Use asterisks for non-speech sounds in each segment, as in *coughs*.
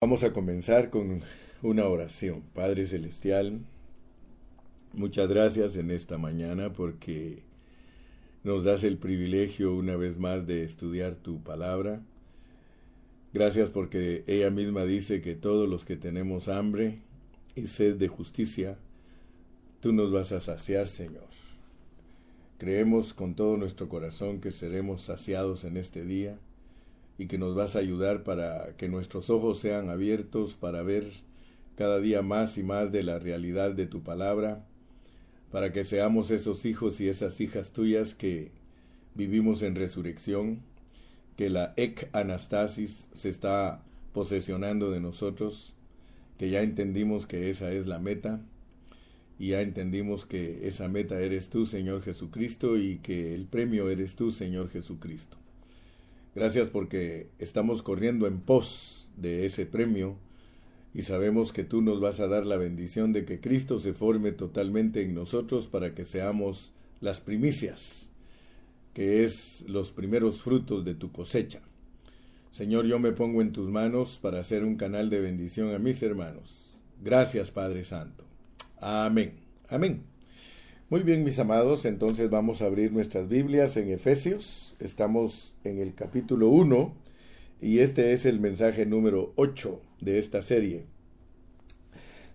Vamos a comenzar con una oración. Padre Celestial, muchas gracias en esta mañana porque nos das el privilegio una vez más de estudiar tu palabra. Gracias porque ella misma dice que todos los que tenemos hambre y sed de justicia, tú nos vas a saciar, Señor. Creemos con todo nuestro corazón que seremos saciados en este día y que nos vas a ayudar para que nuestros ojos sean abiertos para ver cada día más y más de la realidad de tu palabra, para que seamos esos hijos y esas hijas tuyas que vivimos en resurrección, que la ec anastasis se está posesionando de nosotros, que ya entendimos que esa es la meta, y ya entendimos que esa meta eres tú, Señor Jesucristo, y que el premio eres tú, Señor Jesucristo. Gracias porque estamos corriendo en pos de ese premio y sabemos que tú nos vas a dar la bendición de que Cristo se forme totalmente en nosotros para que seamos las primicias, que es los primeros frutos de tu cosecha. Señor, yo me pongo en tus manos para hacer un canal de bendición a mis hermanos. Gracias, Padre Santo. Amén. Amén. Muy bien, mis amados, entonces vamos a abrir nuestras Biblias en Efesios. Estamos en el capítulo 1 y este es el mensaje número 8 de esta serie.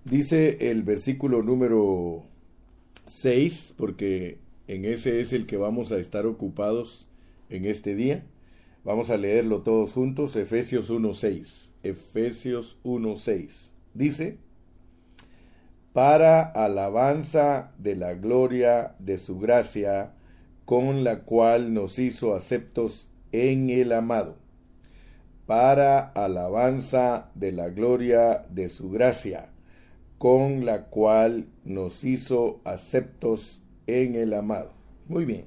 Dice el versículo número 6, porque en ese es el que vamos a estar ocupados en este día. Vamos a leerlo todos juntos, Efesios 1.6. Efesios 1.6. Dice, para alabanza de la gloria de su gracia, con la cual nos hizo aceptos en el amado, para alabanza de la gloria de su gracia, con la cual nos hizo aceptos en el amado. Muy bien,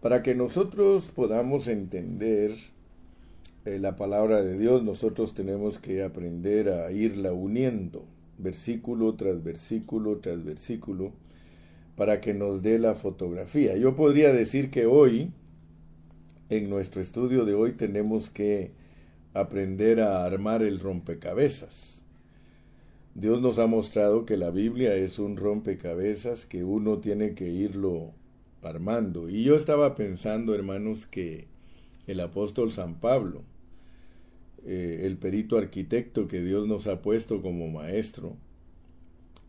para que nosotros podamos entender eh, la palabra de Dios, nosotros tenemos que aprender a irla uniendo versículo tras versículo tras versículo, para que nos dé la fotografía. Yo podría decir que hoy, en nuestro estudio de hoy, tenemos que aprender a armar el rompecabezas. Dios nos ha mostrado que la Biblia es un rompecabezas que uno tiene que irlo armando. Y yo estaba pensando, hermanos, que el apóstol San Pablo, eh, el perito arquitecto que Dios nos ha puesto como maestro,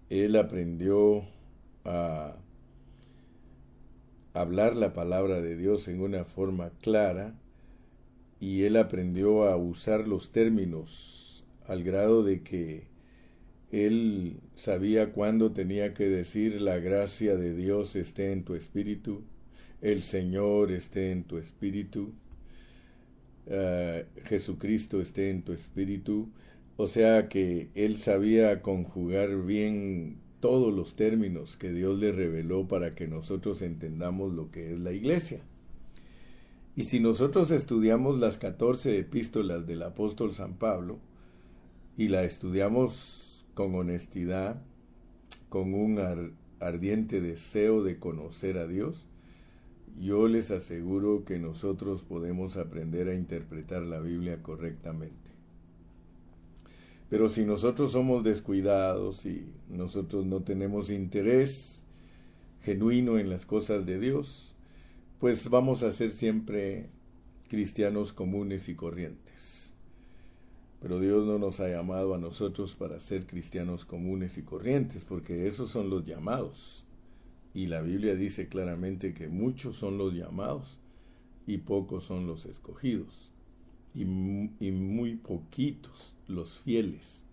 él aprendió a hablar la palabra de Dios en una forma clara y él aprendió a usar los términos al grado de que él sabía cuándo tenía que decir la gracia de Dios esté en tu espíritu, el Señor esté en tu espíritu, eh, Jesucristo esté en tu espíritu, o sea que él sabía conjugar bien todos los términos que Dios le reveló para que nosotros entendamos lo que es la iglesia. Y si nosotros estudiamos las 14 epístolas del apóstol San Pablo y la estudiamos con honestidad, con un ardiente deseo de conocer a Dios, yo les aseguro que nosotros podemos aprender a interpretar la Biblia correctamente. Pero si nosotros somos descuidados y nosotros no tenemos interés genuino en las cosas de Dios, pues vamos a ser siempre cristianos comunes y corrientes. Pero Dios no nos ha llamado a nosotros para ser cristianos comunes y corrientes, porque esos son los llamados. Y la Biblia dice claramente que muchos son los llamados y pocos son los escogidos. Y, muy poquitos los fieles.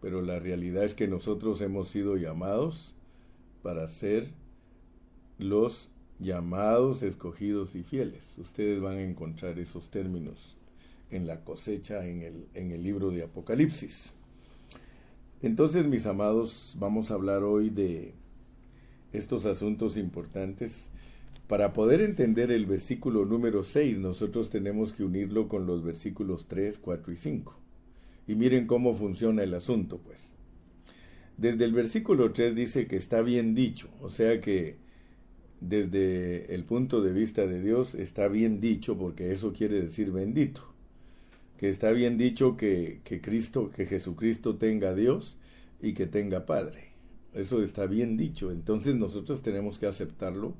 Pero la realidad es que nosotros hemos sido llamados para ser los llamados, escogidos y fieles. Ustedes van a encontrar esos términos en la cosecha en el, en el libro de Apocalipsis. Entonces, mis amados, vamos a hablar hoy de estos asuntos importantes, para poder entender el versículo número 6, nosotros tenemos que unirlo con los versículos 3, 4 y 5. Y miren cómo funciona el asunto, pues. Desde el versículo 3 dice que está bien dicho, o sea que desde el punto de vista de Dios está bien dicho porque eso quiere decir bendito. que está bien dicho que, que Cristo, que Jesucristo tenga Dios y que tenga Padre. Eso está bien dicho. Entonces nosotros tenemos que aceptarlo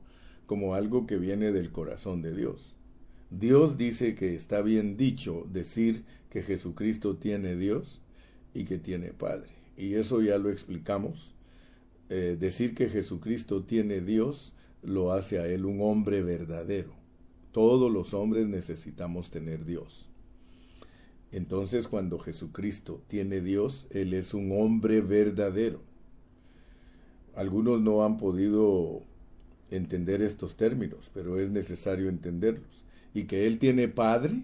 como algo que viene del corazón de Dios. Dios dice que está bien dicho decir que Jesucristo tiene Dios y que tiene Padre. Y eso ya lo explicamos. Eh, decir que Jesucristo tiene Dios lo hace a él un hombre verdadero. Todos los hombres necesitamos tener Dios. Entonces cuando Jesucristo tiene Dios, Él es un hombre verdadero. Algunos no han podido entender estos términos, pero es necesario entenderlos. Y que Él tiene Padre,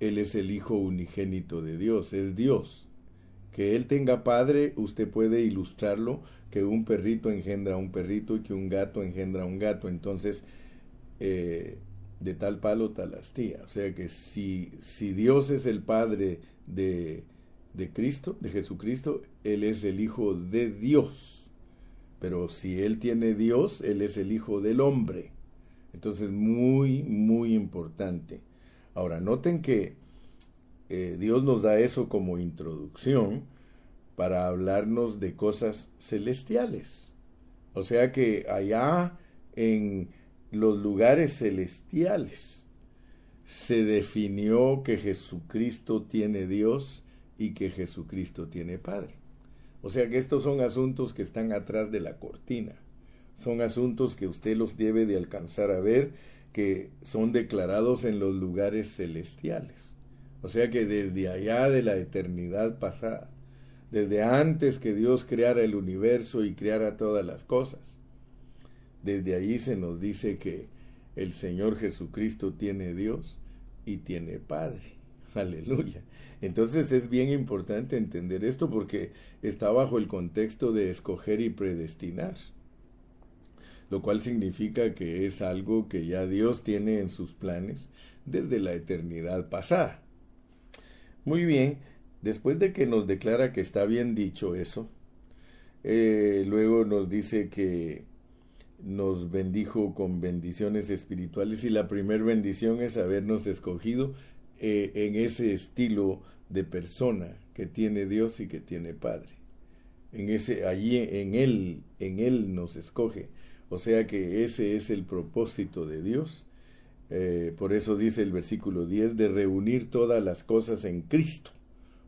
Él es el Hijo unigénito de Dios, es Dios. Que Él tenga Padre, usted puede ilustrarlo, que un perrito engendra a un perrito y que un gato engendra a un gato. Entonces, eh, de tal palo tal astilla. O sea que si, si Dios es el Padre de, de Cristo, de Jesucristo, Él es el Hijo de Dios. Pero si Él tiene Dios, Él es el Hijo del hombre. Entonces, muy, muy importante. Ahora, noten que eh, Dios nos da eso como introducción para hablarnos de cosas celestiales. O sea que allá en los lugares celestiales se definió que Jesucristo tiene Dios y que Jesucristo tiene Padre. O sea que estos son asuntos que están atrás de la cortina. Son asuntos que usted los debe de alcanzar a ver, que son declarados en los lugares celestiales. O sea que desde allá de la eternidad pasada, desde antes que Dios creara el universo y creara todas las cosas, desde ahí se nos dice que el Señor Jesucristo tiene Dios y tiene Padre. *laughs* Aleluya. Entonces es bien importante entender esto porque está bajo el contexto de escoger y predestinar, lo cual significa que es algo que ya Dios tiene en sus planes desde la eternidad pasada. Muy bien, después de que nos declara que está bien dicho eso, eh, luego nos dice que nos bendijo con bendiciones espirituales y la primera bendición es habernos escogido eh, en ese estilo de persona que tiene Dios y que tiene Padre. En ese allí en él en él nos escoge. O sea que ese es el propósito de Dios. Eh, por eso dice el versículo 10 de reunir todas las cosas en Cristo.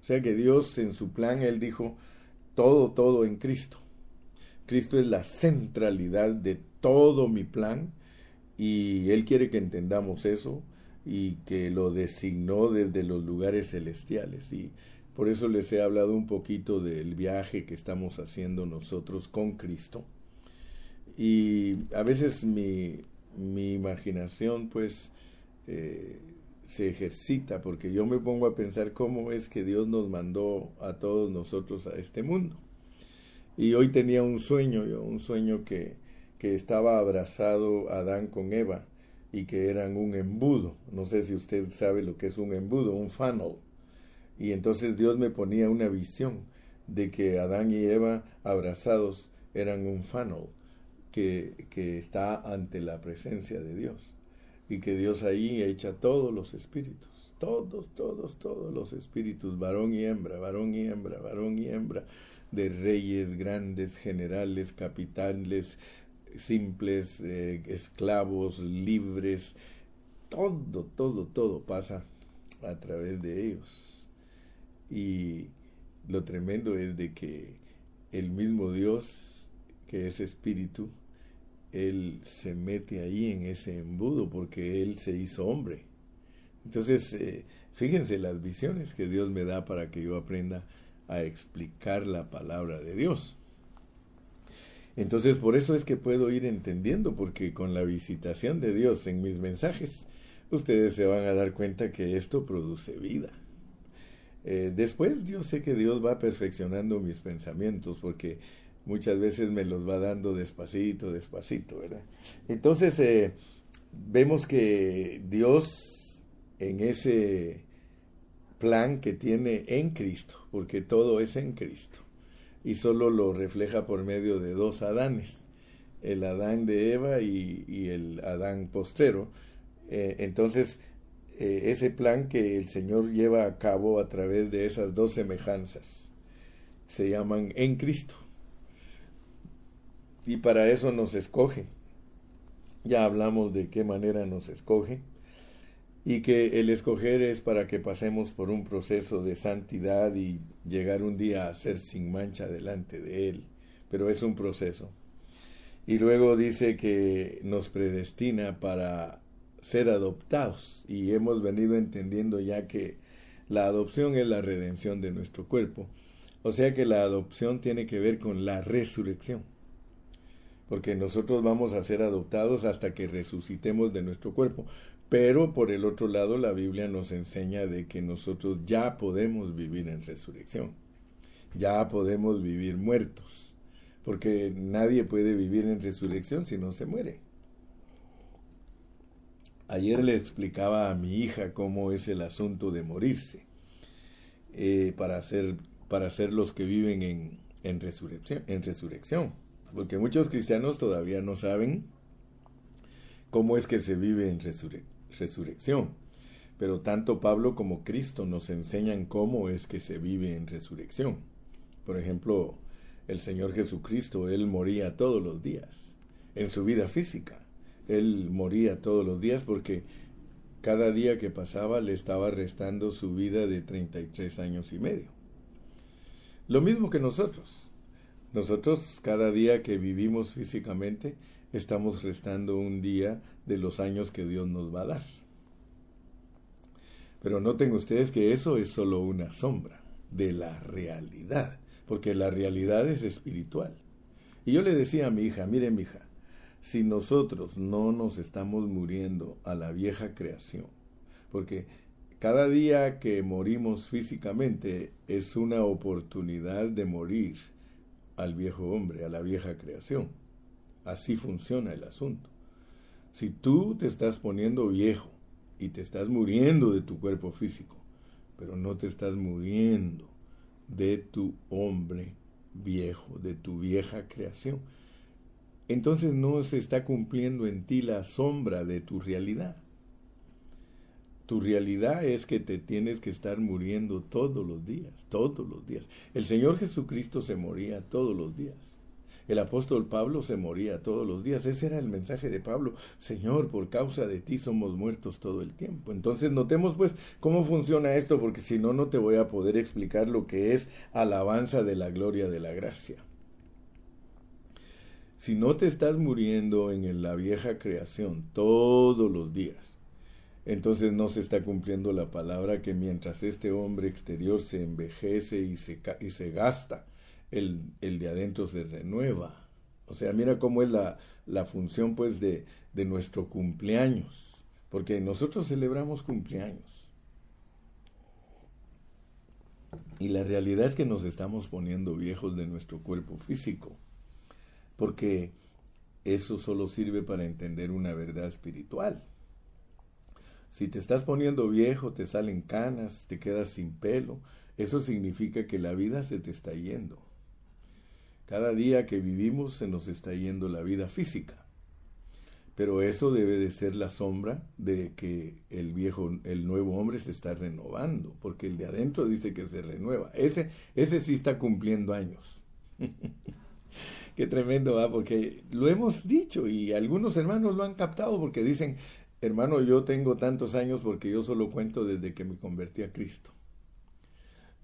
O sea que Dios en su plan él dijo todo todo en Cristo. Cristo es la centralidad de todo mi plan y Él quiere que entendamos eso y que lo designó desde los lugares celestiales. Y por eso les he hablado un poquito del viaje que estamos haciendo nosotros con Cristo. Y a veces mi, mi imaginación pues eh, se ejercita porque yo me pongo a pensar cómo es que Dios nos mandó a todos nosotros a este mundo. Y hoy tenía un sueño, un sueño que, que estaba abrazado Adán con Eva y que eran un embudo. No sé si usted sabe lo que es un embudo, un funnel. Y entonces Dios me ponía una visión de que Adán y Eva abrazados eran un funnel que, que está ante la presencia de Dios. Y que Dios ahí echa todos los espíritus, todos, todos, todos los espíritus, varón y hembra, varón y hembra, varón y hembra, de reyes, grandes generales, capitanes, simples, eh, esclavos, libres, todo, todo, todo pasa a través de ellos. Y lo tremendo es de que el mismo Dios, que es espíritu, Él se mete ahí en ese embudo porque Él se hizo hombre. Entonces, eh, fíjense las visiones que Dios me da para que yo aprenda a explicar la palabra de Dios. Entonces por eso es que puedo ir entendiendo, porque con la visitación de Dios en mis mensajes, ustedes se van a dar cuenta que esto produce vida. Eh, después yo sé que Dios va perfeccionando mis pensamientos, porque muchas veces me los va dando despacito, despacito, ¿verdad? Entonces eh, vemos que Dios en ese plan que tiene en Cristo, porque todo es en Cristo, y solo lo refleja por medio de dos Adanes, el Adán de Eva y, el Adán postrero. Eh, entonces, eh, ese plan que el Señor lleva a cabo a través de esas dos semejanzas. Se llaman en Cristo. Y para eso nos escoge. Ya hablamos de qué manera nos escoge. Y que el escoger es para que pasemos por un proceso de santidad y llegar un día a ser sin mancha delante de Él. Pero es un proceso. Y luego dice que nos predestina para ser adoptados. Y hemos venido entendiendo ya que la adopción es la redención de nuestro cuerpo. O sea que la adopción tiene que ver con la resurrección. Porque nosotros vamos a ser adoptados hasta que resucitemos de nuestro cuerpo. Pero por el otro lado la Biblia nos enseña de que nosotros ya podemos vivir en resurrección. Ya podemos vivir muertos. Porque nadie puede vivir en resurrección si no se muere. Ayer le explicaba a mi hija cómo es el asunto de morirse eh, para, hacer, para ser los que viven en, en, resurrección, en resurrección. Porque muchos cristianos todavía no saben cómo es que se vive en resurrección. Pero tanto Pablo como Cristo nos enseñan cómo es que se vive en resurrección. Por ejemplo, el Señor Jesucristo, Él moría todos los días en su vida física él moría todos los días porque cada día que pasaba le estaba restando su vida de 33 años y medio. Lo mismo que nosotros. Nosotros cada día que vivimos físicamente estamos restando un día de los años que Dios nos va a dar. Pero noten ustedes que eso es solo una sombra de la realidad, porque la realidad es espiritual. Y yo le decía a mi hija, mire mi hija, si nosotros no nos estamos muriendo a la vieja creación, porque cada día que morimos físicamente es una oportunidad de morir al viejo hombre, a la vieja creación. Así funciona el asunto. Si tú te estás poniendo viejo y te estás muriendo de tu cuerpo físico, pero no te estás muriendo de tu hombre viejo, de tu vieja creación, entonces no se está cumpliendo en ti la sombra de tu realidad. Tu realidad es que te tienes que estar muriendo todos los días, todos los días. El Señor Jesucristo se moría todos los días. El apóstol Pablo se moría todos los días. Ese era el mensaje de Pablo. Señor, por causa de ti somos muertos todo el tiempo. Entonces notemos pues cómo funciona esto, porque si no, no te voy a poder explicar lo que es alabanza de la gloria de la gracia. Si no te estás muriendo en la vieja creación todos los días, entonces no se está cumpliendo la palabra que mientras este hombre exterior se envejece y se, y se gasta, el, el, de adentro se renueva. O sea, mira cómo es la, la función pues de, de nuestro cumpleaños, porque nosotros celebramos cumpleaños. Y la realidad es que nos estamos poniendo viejos de nuestro cuerpo físico porque eso solo sirve para entender una verdad espiritual. Si te estás poniendo viejo, te salen canas, te quedas sin pelo, eso significa que la vida se te está yendo. Cada día que vivimos se nos está yendo la vida física. Pero eso debe de ser la sombra de que el viejo, el nuevo hombre se está renovando, porque el de adentro dice que se renueva. Ese, ese sí está cumpliendo años. *laughs* Qué tremendo, ¿va? Porque lo hemos dicho y algunos hermanos lo han captado porque dicen, hermano, yo tengo tantos años porque yo solo cuento desde que me convertí a Cristo.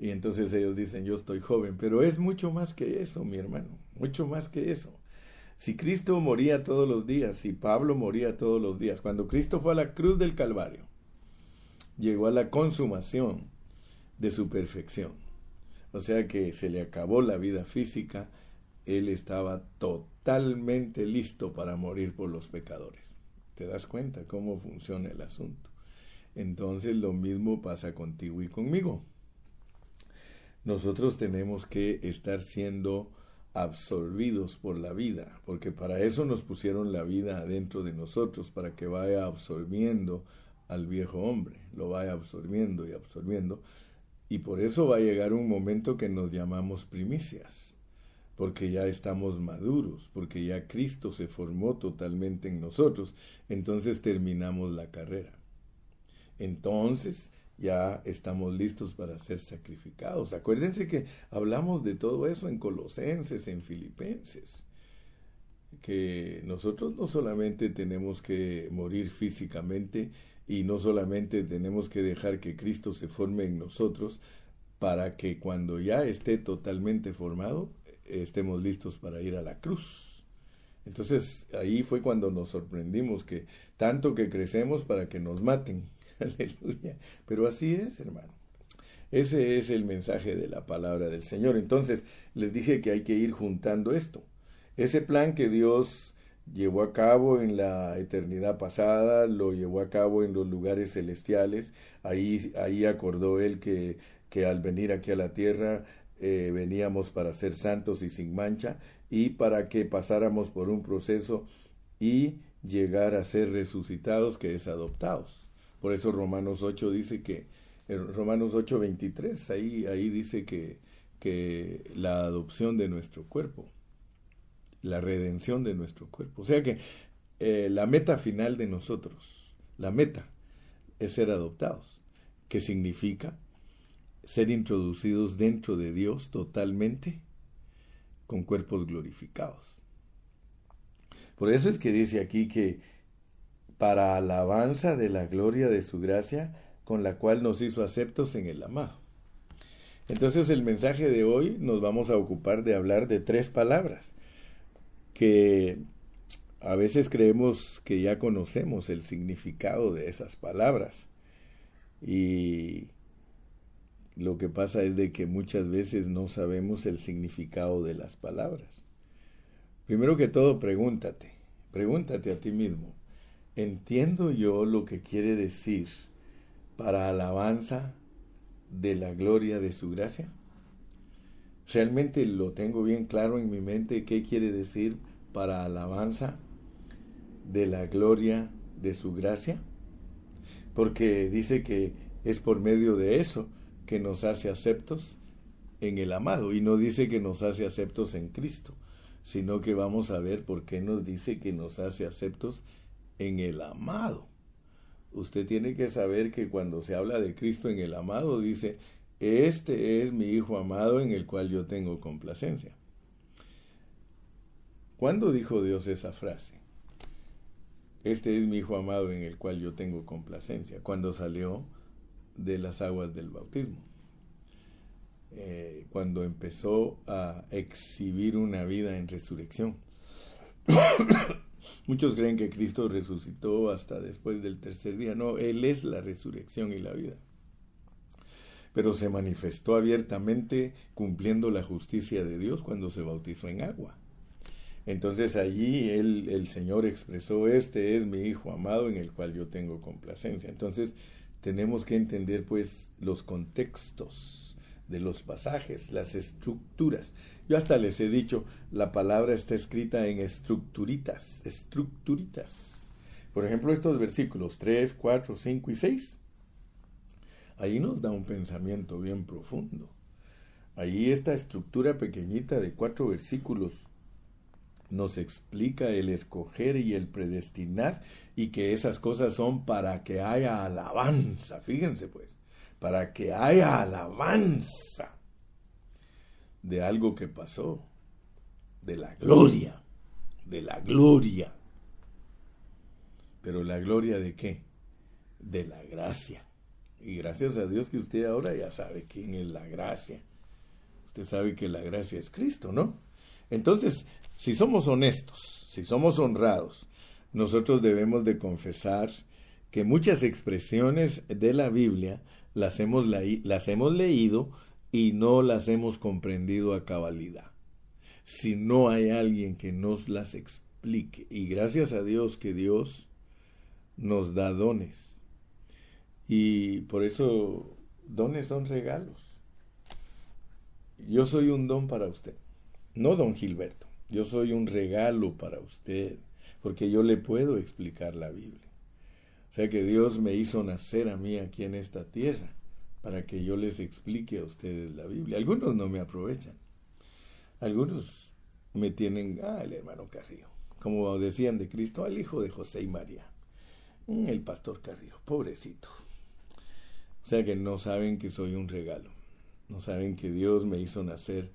Y entonces ellos dicen, yo estoy joven, pero es mucho más que eso, mi hermano, mucho más que eso. Si Cristo moría todos los días, si Pablo moría todos los días, cuando Cristo fue a la cruz del Calvario, llegó a la consumación de su perfección. O sea que se le acabó la vida física, él estaba totalmente listo para morir por los pecadores. ¿Te das cuenta cómo funciona el asunto? Entonces lo mismo pasa contigo y conmigo. Nosotros tenemos que estar siendo absorbidos por la vida, porque para eso nos pusieron la vida adentro de nosotros, para que vaya absorbiendo al viejo hombre, lo vaya absorbiendo y absorbiendo, y por eso va a llegar un momento que nos llamamos primicias porque ya estamos maduros, porque ya Cristo se formó totalmente en nosotros, entonces terminamos la carrera. entonces ya estamos listos para ser sacrificados. Acuérdense que hablamos de todo eso en Colosenses, en Filipenses, que nosotros no solamente tenemos que morir físicamente y no solamente tenemos que dejar que Cristo se forme en nosotros para que cuando ya esté totalmente formado estemos listos para ir a la cruz. Entonces ahí fue cuando nos sorprendimos que tanto que crecemos para que nos maten *laughs* Aleluya. Pero así es, hermano. Ese es el mensaje de la palabra del Señor. Entonces, les dije que hay que ir juntando esto. Ese plan que Dios llevó a cabo en la eternidad pasada, lo llevó a cabo en los lugares celestiales. Ahí, ahí acordó Él que, que al venir aquí a la tierra eh, veníamos para ser santos y sin mancha y para que pasáramos por un proceso y llegar a ser resucitados, que es adoptados. Por eso Romanos 8 dice que, Romanos 8, 23, ahí, ahí dice que, que la adopción de nuestro cuerpo, la redención de nuestro cuerpo. O sea que eh, la meta final de nosotros, la meta, es ser adoptados, que significa ser introducidos dentro de Dios totalmente con cuerpos glorificados. Por eso es que dice aquí que para alabanza de la gloria de su gracia, con la cual nos hizo aceptos en el amado. Entonces el mensaje de hoy nos vamos a ocupar de hablar de tres palabras que a veces creemos que ya conocemos el significado de esas palabras y lo que pasa es de que muchas veces no sabemos el significado de las palabras. Primero que todo, pregúntate, pregúntate a ti mismo, ¿Entiendo yo lo que quiere decir para alabanza de la gloria de su gracia? ¿Realmente lo tengo bien claro en mi mente qué quiere decir para alabanza de la gloria de su gracia? Porque dice que es por medio de eso que nos hace aceptos en el amado y no dice que nos hace aceptos en Cristo, sino que vamos a ver por qué nos dice que nos hace aceptos en el amado. Usted tiene que saber que cuando se habla de Cristo en el amado, dice, este es mi Hijo amado en el cual yo tengo complacencia. ¿Cuándo dijo Dios esa frase? Este es mi Hijo amado en el cual yo tengo complacencia. Cuando salió de las aguas del bautismo. Eh, cuando empezó a exhibir una vida en resurrección. *coughs* Muchos creen que Cristo resucitó hasta después del tercer día. No, Él es la resurrección y la vida. Pero se manifestó abiertamente cumpliendo la justicia de Dios cuando se bautizó en agua. Entonces allí él, el Señor expresó, este es mi Hijo amado en el cual yo tengo complacencia. Entonces tenemos que entender pues los contextos de los pasajes, las estructuras. Yo hasta les he dicho, la palabra está escrita en estructuritas, estructuritas. Por ejemplo, estos versículos 3, 4, 5 y 6. Ahí nos da un pensamiento bien profundo. Ahí esta estructura pequeñita de cuatro versículos nos explica el escoger y el predestinar y que esas cosas son para que haya alabanza. Fíjense pues, para que haya alabanza de algo que pasó, de la gloria, de la gloria. Pero la gloria de qué? De la gracia. Y gracias a Dios que usted ahora ya sabe quién es la gracia. Usted sabe que la gracia es Cristo, ¿no? Entonces, si somos honestos, si somos honrados, nosotros debemos de confesar que muchas expresiones de la Biblia las hemos, las hemos leído y no las hemos comprendido a cabalidad. Si no hay alguien que nos las explique, y gracias a Dios que Dios nos da dones, y por eso dones son regalos. Yo soy un don para usted, no don Gilberto, yo soy un regalo para usted, porque yo le puedo explicar la Biblia. O sea que Dios me hizo nacer a mí aquí en esta tierra para que yo les explique a ustedes la Biblia. Algunos no me aprovechan. Algunos me tienen, ah, el hermano Carrillo, como decían de Cristo, al hijo de José y María. Mm, el pastor Carrillo, pobrecito. sea que no saben que soy un regalo. No saben que Dios me hizo nacer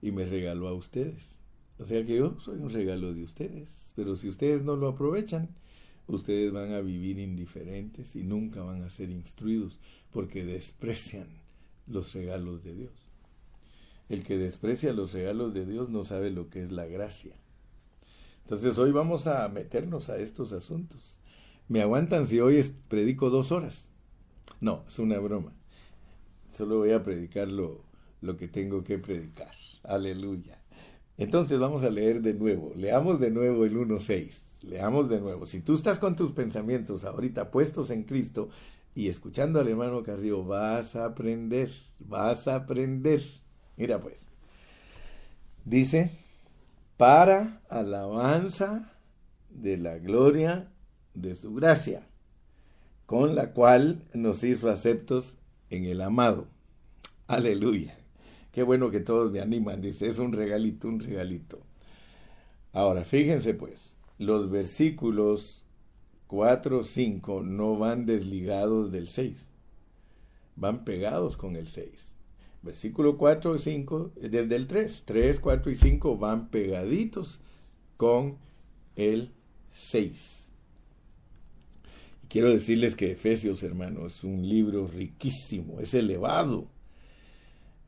y me regaló a ustedes. O sea que yo soy un regalo de ustedes. Pero si ustedes no lo aprovechan, ustedes van a vivir indiferentes y nunca van a ser instruidos porque desprecian los regalos de Dios. El que desprecia los regalos de Dios no sabe lo que es la gracia. Entonces hoy vamos a meternos a estos asuntos. ¿Me aguantan si hoy predico dos horas? No, es una broma. Solo voy a predicar lo, lo que tengo que predicar. Aleluya. Entonces vamos a leer de nuevo. Leamos de nuevo el 1.6. Leamos de nuevo. Si tú estás con tus pensamientos ahorita puestos en Cristo y escuchando al hermano Carrillo, vas a aprender, vas a aprender. Mira pues. Dice, para alabanza de la gloria de su gracia, con la cual nos hizo aceptos en el amado. Aleluya. Qué bueno que todos me animan, dice, es un regalito, un regalito. Ahora, fíjense pues, los versículos 4, 5 no van desligados del 6, van pegados con el 6. Versículo 4 y 5, desde el 3, 3, 4 y 5 van pegaditos con el 6. Quiero decirles que Efesios, hermano, es un libro riquísimo, es elevado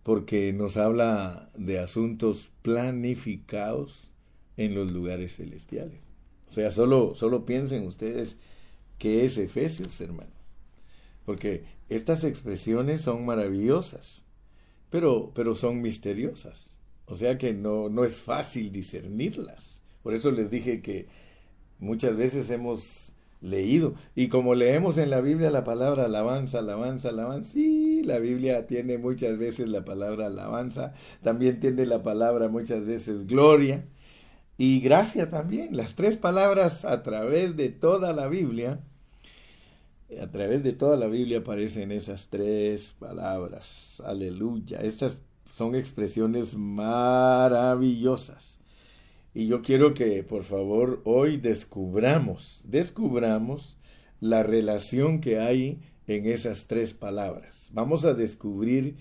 porque nos habla de asuntos planificados en los lugares celestiales. O sea, solo, solo piensen ustedes qué es Efesios, hermano. Porque estas expresiones son maravillosas, pero, pero son misteriosas. O sea que no, no es fácil discernirlas. Por eso les dije que muchas veces hemos leído. Y como leemos en la Biblia la palabra alabanza, alabanza, alabanza, sí, la Biblia tiene muchas veces la palabra alabanza, también tiene la palabra muchas veces gloria y gracia también. Las tres palabras a través de toda la Biblia, a través de toda la Biblia aparecen esas tres palabras. Aleluya. Estas son expresiones maravillosas. Y yo quiero que por favor hoy descubramos, descubramos la relación que hay en esas tres palabras. Vamos a descubrir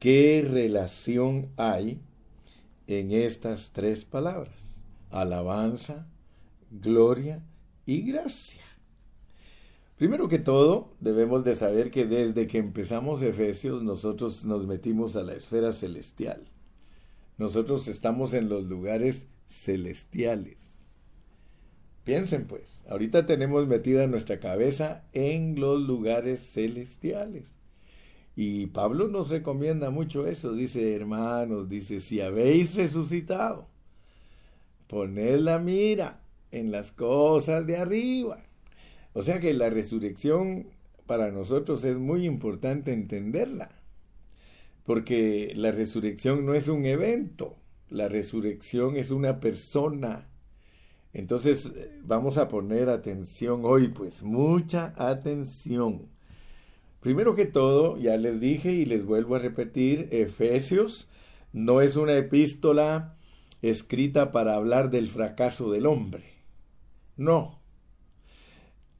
qué relación hay en estas tres palabras. Alabanza, gloria y gracia. Primero que todo, debemos de saber que desde que empezamos Efesios nosotros nos metimos a la esfera celestial. Nosotros estamos en los lugares celestiales. Piensen pues, ahorita tenemos metida nuestra cabeza en los lugares celestiales. Y Pablo nos recomienda mucho eso, dice hermanos, dice, si habéis resucitado, poned la mira en las cosas de arriba. O sea que la resurrección para nosotros es muy importante entenderla, porque la resurrección no es un evento, la resurrección es una persona. Entonces vamos a poner atención hoy, pues mucha atención. Primero que todo, ya les dije y les vuelvo a repetir, Efesios no es una epístola escrita para hablar del fracaso del hombre. No.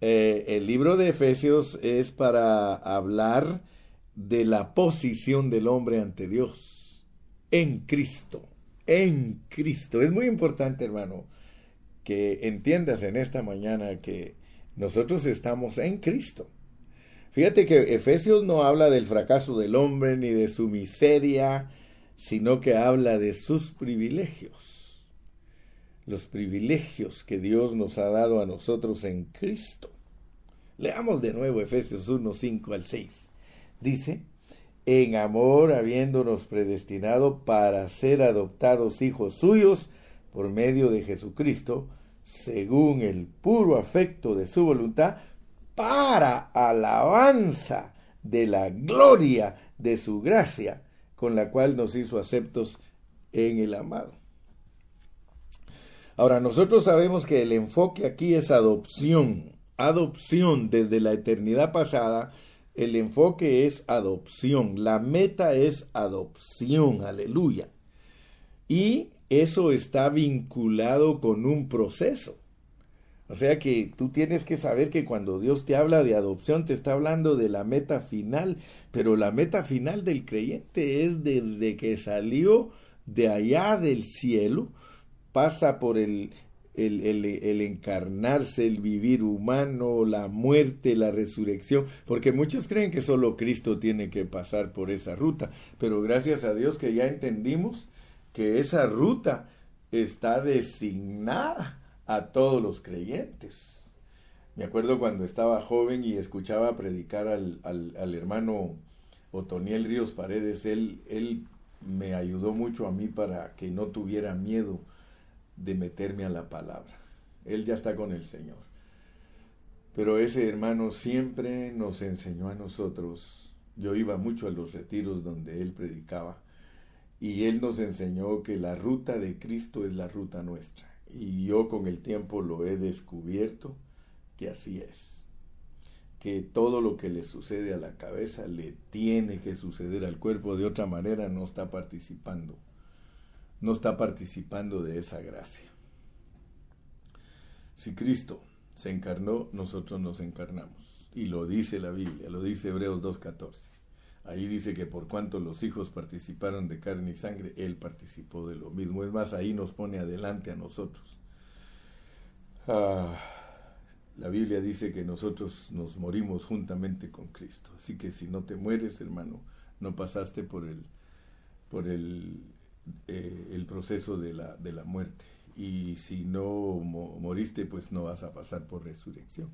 Eh, el libro de Efesios es para hablar de la posición del hombre ante Dios en Cristo en Cristo. Es muy importante, hermano, que entiendas en esta mañana que nosotros estamos en Cristo. Fíjate que Efesios no habla del fracaso del hombre ni de su miseria, sino que habla de sus privilegios. Los privilegios que Dios nos ha dado a nosotros en Cristo. Leamos de nuevo Efesios 1, 5 al 6. Dice, en amor habiéndonos predestinado para ser adoptados hijos suyos por medio de Jesucristo, según el puro afecto de su voluntad, para alabanza de la gloria de su gracia, con la cual nos hizo aceptos en el amado. Ahora, nosotros sabemos que el enfoque aquí es adopción, adopción desde la eternidad pasada, el enfoque es adopción, la meta es adopción, aleluya. Y eso está vinculado con un proceso. O sea que tú tienes que saber que cuando Dios te habla de adopción, te está hablando de la meta final, pero la meta final del creyente es desde que salió de allá del cielo, pasa por el, el, el, encarnarse, el vivir humano, la muerte, la resurrección, porque muchos creen que solo Cristo tiene que pasar por esa ruta, pero gracias a Dios que ya entendimos que esa ruta está designada a todos los creyentes. Me acuerdo cuando estaba joven y escuchaba predicar al, al, hermano Otoniel Ríos Paredes, él, él me ayudó mucho a mí para que no tuviera miedo de meterme a la palabra. Él ya está con el Señor. Pero ese hermano siempre nos enseñó a nosotros. Yo iba mucho a los retiros donde él predicaba y él nos enseñó que la ruta de Cristo es la ruta nuestra y yo con el tiempo lo he descubierto que así es. Que todo lo que le sucede a la cabeza le tiene que suceder al cuerpo, de otra manera no está participando. No está participando de esa gracia. Si Cristo se encarnó, nosotros nos encarnamos. Y lo dice la Biblia, lo dice Hebreos 2.14. Ahí dice que por cuanto los hijos participaron de carne y sangre, Él participó de lo mismo. Es más, ahí nos pone adelante a nosotros. Ah, la Biblia dice que nosotros nos morimos juntamente con Cristo. Así que si no te mueres, hermano, no pasaste por el, por el, eh, el proceso de la, de la muerte. Y si no moriste, pues no vas a pasar por resurrección.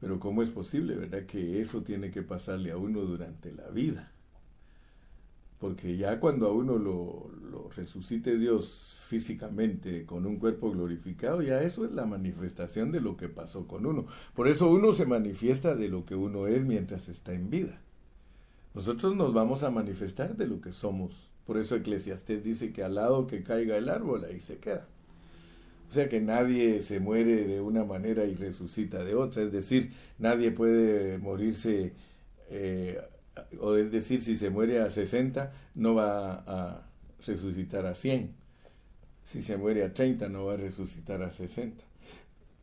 Pero ¿cómo es posible, verdad? Que eso tiene que pasarle a uno durante la vida. Porque ya cuando a uno lo, lo, resucite Dios físicamente con un cuerpo glorificado, ya eso es la manifestación de lo que pasó con uno. Por eso uno se manifiesta de lo que uno es mientras está en vida. Nosotros nos vamos a manifestar de lo que somos. Por eso Eclesiastés dice que al lado que caiga el árbol, ahí se queda. O sea que nadie se muere de una manera y resucita de otra. Es decir, nadie puede morirse, eh, o es decir, si se muere a 60, no va a resucitar a 100. Si se muere a 30, no va a resucitar a 60.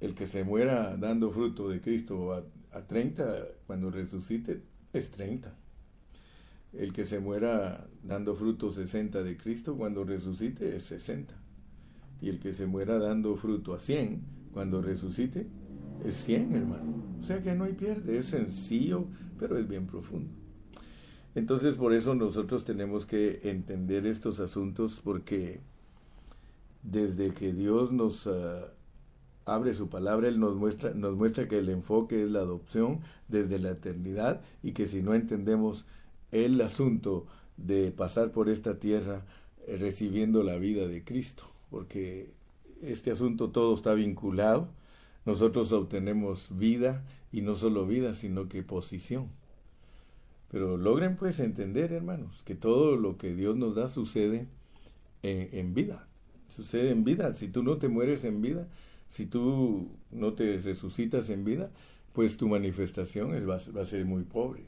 El que se muera dando fruto de Cristo a, a 30, cuando resucite, es 30. El que se muera dando fruto 60 de Cristo, cuando resucite, es 60 y el que se muera dando fruto a 100, cuando resucite, es 100, hermano. O sea que no hay pierde, es sencillo, pero es bien profundo. Entonces por eso nosotros tenemos que entender estos asuntos porque desde que Dios nos ah, abre su palabra, Él nos muestra, nos muestra que el enfoque es la adopción desde la eternidad y que si no entendemos el asunto de pasar por esta tierra eh, recibiendo la vida de Cristo, porque este asunto todo está vinculado. Nosotros obtenemos vida y no solo vida, sino que posición. Pero logren pues entender, hermanos, que todo lo que Dios nos da sucede en, vida. Sucede en vida. Si tú no te mueres en vida, si tú no te resucitas en vida, pues tu manifestación es, va a ser muy pobre.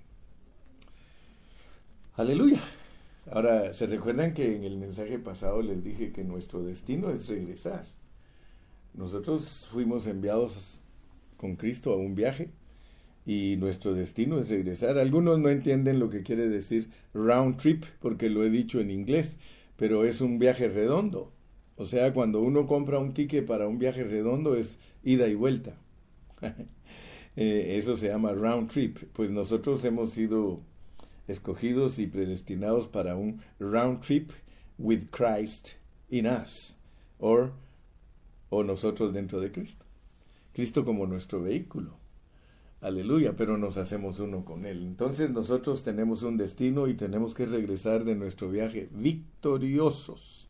Aleluya. Ahora, ¿se recuerdan que en el mensaje pasado les dije que nuestro destino es regresar? Nosotros fuimos enviados con Cristo a un viaje y nuestro destino es regresar. Algunos no entienden lo que quiere decir round trip porque lo he dicho en inglés, pero es un viaje redondo. O sea, cuando uno compra un ticket para un viaje redondo es ida y vuelta. *laughs* Eh, eso se llama round trip. Pues nosotros hemos sido escogidos y predestinados para un round trip with Christ in us, or, o nosotros dentro de Cristo. Cristo como nuestro vehículo. Aleluya, pero nos hacemos uno con Él. Entonces nosotros tenemos un destino y tenemos que regresar de nuestro viaje victoriosos,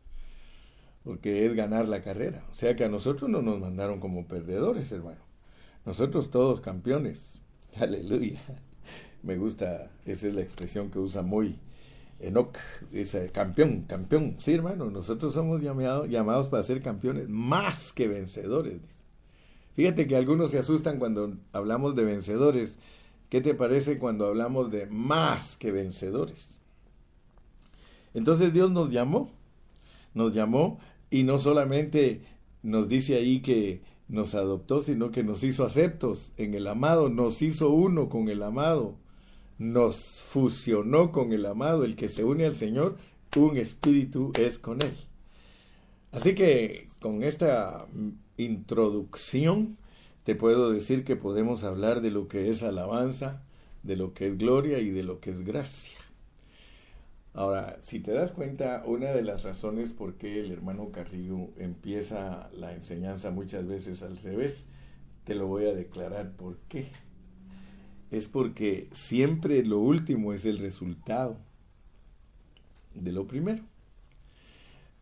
porque es ganar la carrera. O sea que a nosotros no nos mandaron como perdedores, hermano. Nosotros todos campeones. Aleluya me gusta, esa es la expresión que usa muy Enoch, dice campeón, campeón. Sí, hermano, nosotros somos llamados para ser campeones más que vencedores. Fíjate que algunos se asustan cuando hablamos de vencedores. ¿Qué te parece cuando hablamos de más que vencedores? Entonces Dios nos llamó, nos llamó y no solamente nos dice ahí que nos adoptó, sino que nos hizo aceptos en el amado, nos hizo uno con el amado, nos fusionó con el amado, el que se une al Señor, un espíritu es con él. Así que con esta introducción te puedo decir que podemos hablar de lo que es alabanza, de lo que es gloria y de lo que es gracia. Ahora, si te das cuenta, una de las razones por qué el hermano Carrillo empieza la enseñanza muchas veces al revés, te lo voy a declarar por qué. Es porque siempre lo último es el resultado de lo primero.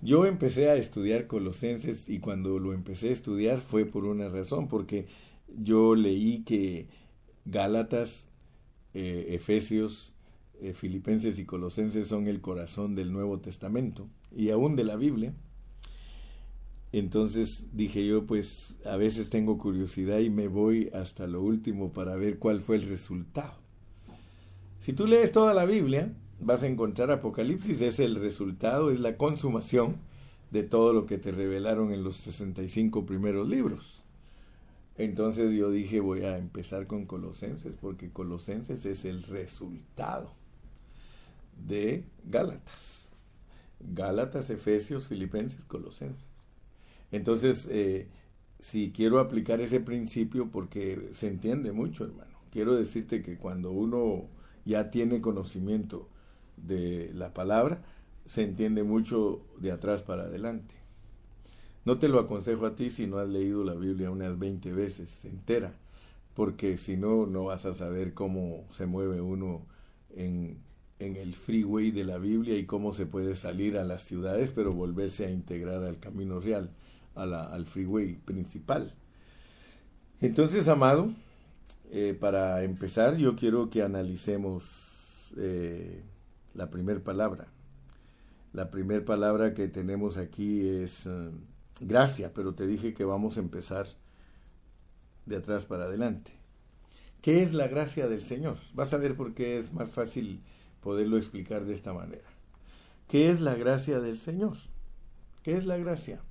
Yo empecé a estudiar Colosenses y cuando lo empecé a estudiar fue por una razón, porque yo leí que Gálatas, eh, Efesios, eh, Filipenses y Colosenses son el corazón del Nuevo Testamento y aún de la Biblia. Entonces dije yo, pues a veces tengo curiosidad y me voy hasta lo último para ver cuál fue el resultado. Si tú lees toda la Biblia, vas a encontrar Apocalipsis, es el resultado, es la consumación de todo lo que te revelaron en los 65 primeros libros. Entonces yo dije, voy a empezar con Colosenses, porque Colosenses es el resultado de Gálatas. Gálatas, Efesios, Filipenses, Colosenses. Entonces, eh, si quiero aplicar ese principio, porque se entiende mucho, hermano, quiero decirte que cuando uno ya tiene conocimiento de la palabra, se entiende mucho de atrás para adelante. No te lo aconsejo a ti si no has leído la Biblia unas 20 veces entera, porque si no, no vas a saber cómo se mueve uno en, en el freeway de la Biblia y cómo se puede salir a las ciudades, pero volverse a integrar al camino real, a la, al freeway principal. Entonces, amado, eh, para empezar, yo quiero que analicemos eh, la primera palabra. La primera palabra que tenemos aquí es eh, gracia, pero te dije que vamos a empezar de atrás para adelante. ¿Qué es la gracia del Señor? Vas a ver por qué es más fácil poderlo explicar de esta manera. ¿Qué es la gracia del Señor? ¿Qué es la gracia?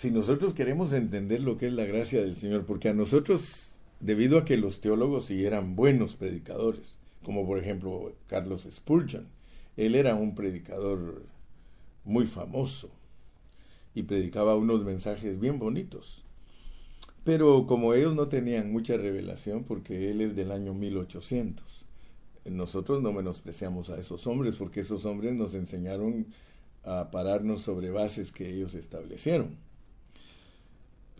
Si nosotros queremos entender lo que es la gracia del Señor, porque a nosotros, debido a que los teólogos sí eran buenos predicadores, como por ejemplo Carlos Spurgeon, él era un predicador muy famoso y predicaba unos mensajes bien bonitos. Pero como ellos no tenían mucha revelación, porque él es del año 1800, nosotros no menospreciamos a esos hombres, porque esos hombres nos enseñaron a pararnos sobre bases que ellos establecieron.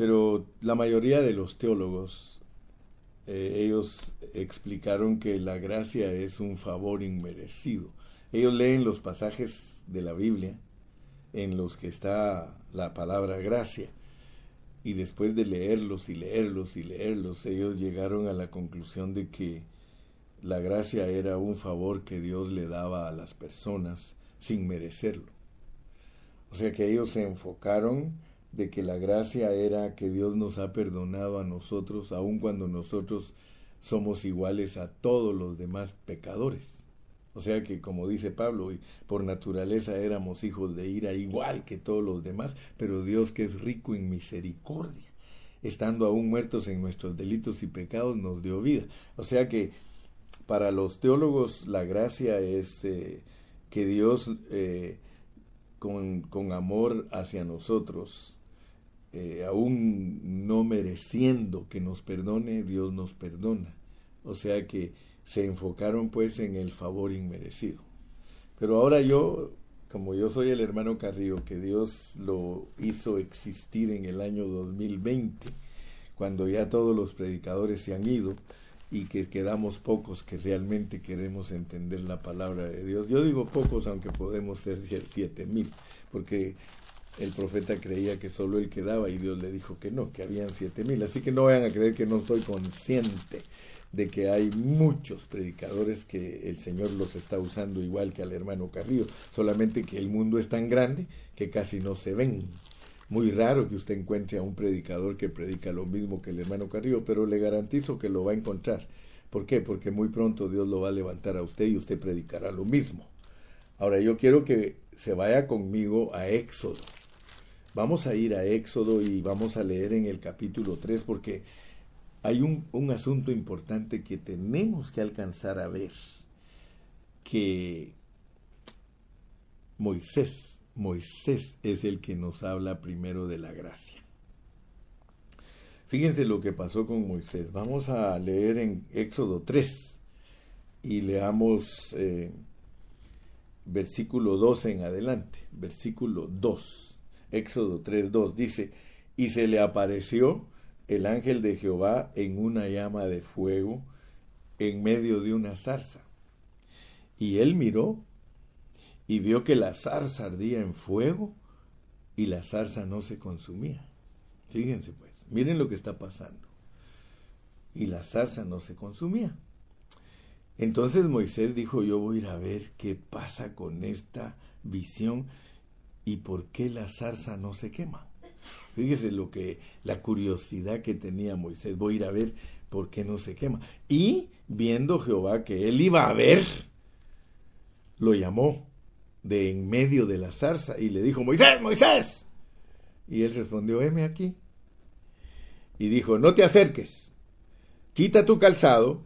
Pero la mayoría de los teólogos, eh, ellos explicaron que la gracia es un favor inmerecido. Ellos leen los pasajes de la Biblia en los que está la palabra gracia y después de leerlos y leerlos y leerlos, ellos llegaron a la conclusión de que la gracia era un favor que Dios le daba a las personas sin merecerlo. O sea que ellos se enfocaron de que la gracia era que Dios nos ha perdonado a nosotros, aun cuando nosotros somos iguales a todos los demás pecadores. O sea que, como dice Pablo, por naturaleza éramos hijos de ira igual que todos los demás, pero Dios que es rico en misericordia, estando aún muertos en nuestros delitos y pecados, nos dio vida. O sea que para los teólogos la gracia es eh, que Dios, eh, con, con, amor hacia nosotros, eh, aún no mereciendo que nos perdone, Dios nos perdona. O sea que se enfocaron pues en el favor inmerecido. Pero ahora yo, como yo soy el hermano Carrillo, que Dios lo hizo existir en el año 2020, cuando ya todos los predicadores se han ido y que quedamos pocos que realmente queremos entender la palabra de Dios. Yo digo pocos, aunque podemos ser siete mil, porque el profeta creía que solo él quedaba y Dios le dijo que no, que habían siete mil. Así que no vayan a creer que no estoy consciente de que hay muchos predicadores que el Señor los está usando igual que al hermano Carrillo, solamente que el mundo es tan grande que casi no se ven. Muy raro que usted encuentre a un predicador que predica lo mismo que el hermano Carrillo, pero le garantizo que lo va a encontrar. ¿Por qué? Porque muy pronto Dios lo va a levantar a usted y usted predicará lo mismo. Ahora yo quiero que se vaya conmigo a Éxodo. Vamos a ir a Éxodo y vamos a leer en el capítulo 3 porque hay un, un asunto importante que tenemos que alcanzar a ver, que Moisés, Moisés es el que nos habla primero de la gracia. Fíjense lo que pasó con Moisés. Vamos a leer en Éxodo 3 y leamos eh, versículo 2 en adelante. Versículo 2. Éxodo 3, 2 dice, y se le apareció el ángel de Jehová en una llama de fuego en medio de una zarza. Y él miró y vio que la zarza ardía en fuego y la zarza no se consumía. Fíjense pues, miren lo que está pasando. Y la zarza no se consumía. Entonces Moisés dijo, yo voy a ir a ver qué pasa con esta visión y por qué la zarza no se quema. Fíjese lo que la curiosidad que tenía Moisés, voy a ir a ver por qué no se quema. Y viendo Jehová que él iba a ver, lo llamó de en medio de la zarza y le dijo, Moisés, Moisés. Y él respondió, heme aquí. Y dijo, no te acerques, quita tu calzado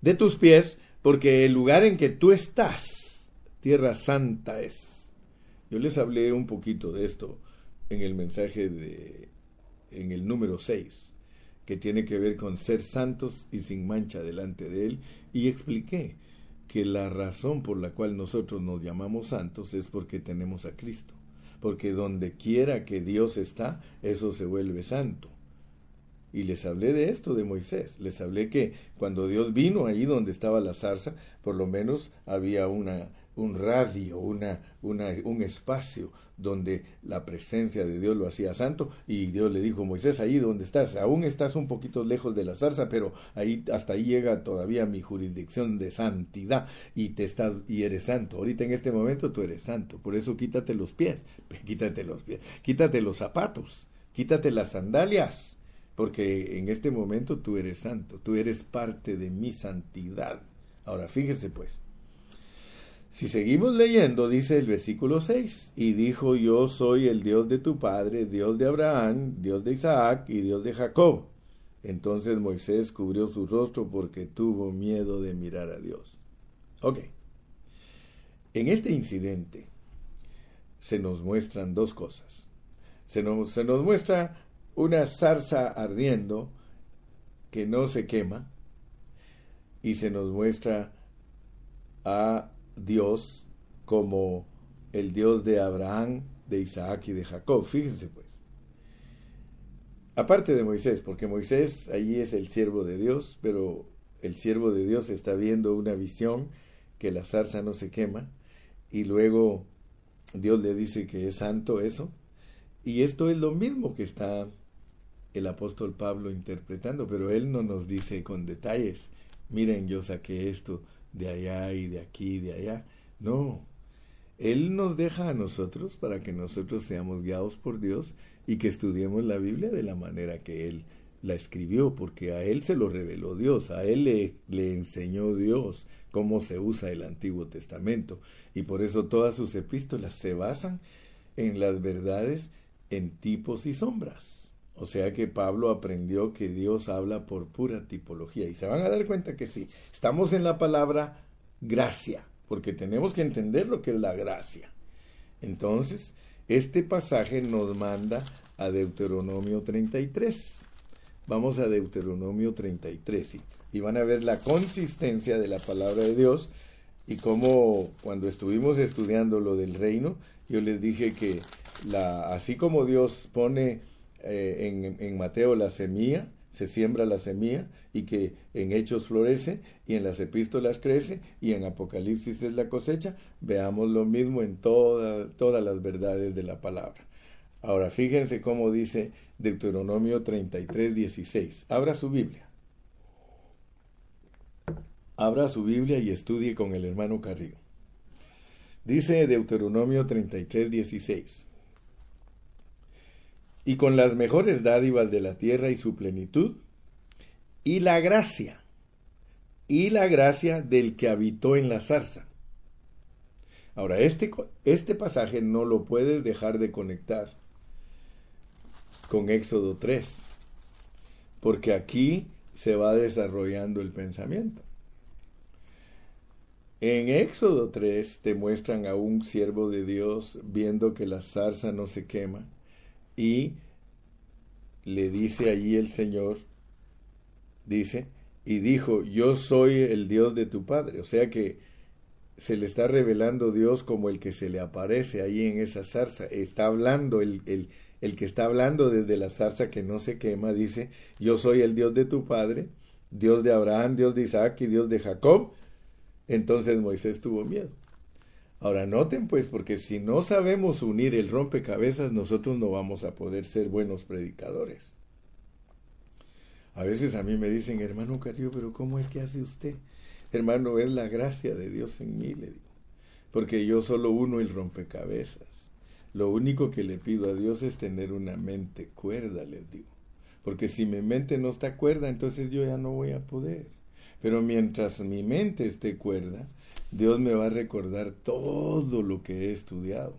de tus pies, porque el lugar en que tú estás, tierra santa es. Yo les hablé un poquito de esto en el mensaje de en el número 6, que tiene que ver con ser santos y sin mancha delante de él, y expliqué que la razón por la cual nosotros nos llamamos santos es porque tenemos a Cristo, porque donde quiera que Dios está, eso se vuelve santo. Y les hablé de esto de Moisés. Les hablé que cuando Dios vino ahí donde estaba la zarza, por lo menos había una, un radio, una, una, un espacio donde la presencia de Dios lo hacía santo. Y Dios le dijo, Moisés, ahí donde estás, aún estás un poquito lejos de la zarza, pero ahí hasta ahí llega todavía mi jurisdicción de santidad y te estás y eres santo. Ahorita en este momento tú eres santo. Por eso quítate los pies, *laughs* quítate los pies, quítate los zapatos, quítate las sandalias porque en este momento tú eres santo, tú eres parte de mi santidad. Ahora fíjese pues, si seguimos leyendo, dice el versículo 6, y dijo yo soy el Dios de tu padre, Dios de Abraham, Dios de Isaac y Dios de Jacob. Entonces Moisés cubrió su rostro porque tuvo miedo de mirar a Dios. Ok. En este incidente se nos muestran dos cosas. Se nos, se nos muestra una zarza ardiendo que no se quema y se nos muestra a Dios como el Dios de Abraham, de Isaac y de Jacob. Fíjense pues. Aparte de Moisés, porque Moisés allí es el siervo de Dios, pero el siervo de Dios está viendo una visión que la zarza no se quema y luego Dios le dice que es santo eso. Y esto es lo mismo que está el apóstol Pablo interpretando, pero él no nos dice con detalles, miren, yo saqué esto de allá y de aquí y de allá. No, él nos deja a nosotros para que nosotros seamos guiados por Dios y que estudiemos la Biblia de la manera que él la escribió, porque a él se lo reveló Dios, a él le, le enseñó Dios cómo se usa el Antiguo Testamento, y por eso todas sus epístolas se basan en las verdades en tipos y sombras. O sea que Pablo aprendió que Dios habla por pura tipología. Y se van a dar cuenta que sí, estamos en la palabra gracia, porque tenemos que entender lo que es la gracia. Entonces, este pasaje nos manda a Deuteronomio 33. Vamos a Deuteronomio 33 y, y van a ver la consistencia de la palabra de Dios y cómo cuando estuvimos estudiando lo del reino, yo les dije que así como Dios pone eh, en, Mateo la semilla, se siembra la semilla y que en Hechos florece y en las epístolas crece y en Apocalipsis es la cosecha, veamos lo mismo en todas las verdades de la palabra. Ahora fíjense cómo dice Deuteronomio 33, 16. Abra su Biblia. Abra su Biblia y estudie con el hermano Carrillo. Dice Deuteronomio 33, 16 y con las mejores dádivas de la tierra y su plenitud, y la gracia, y la gracia del que habitó en la zarza. Ahora, este, este pasaje no lo puedes dejar de conectar con Éxodo 3, porque aquí se va desarrollando el pensamiento. En Éxodo 3 te muestran a un siervo de Dios viendo que la zarza no se quema y le dice allí el Señor, dice, y dijo, yo soy el Dios de tu Padre. O sea que se le está revelando Dios como el que se le aparece ahí en esa zarza. Está hablando, el, el, el que está hablando desde la zarza que no se quema, dice, yo soy el Dios de tu Padre, Dios de Abraham, Dios de Isaac y Dios de Jacob. Entonces Moisés tuvo miedo. Ahora noten pues, porque si no sabemos unir el rompecabezas, nosotros no vamos a poder ser buenos predicadores. A veces a mí me dicen, hermano Cario, pero ¿cómo es que hace usted? Hermano, es la gracia de Dios en mí, le digo. Porque yo solo uno el rompecabezas. Lo único que le pido a Dios es tener una mente cuerda, les digo. Porque si mi mente no está cuerda, entonces yo ya no voy a poder. Pero mientras mi mente esté cuerda, Dios me va a recordar todo lo que he estudiado.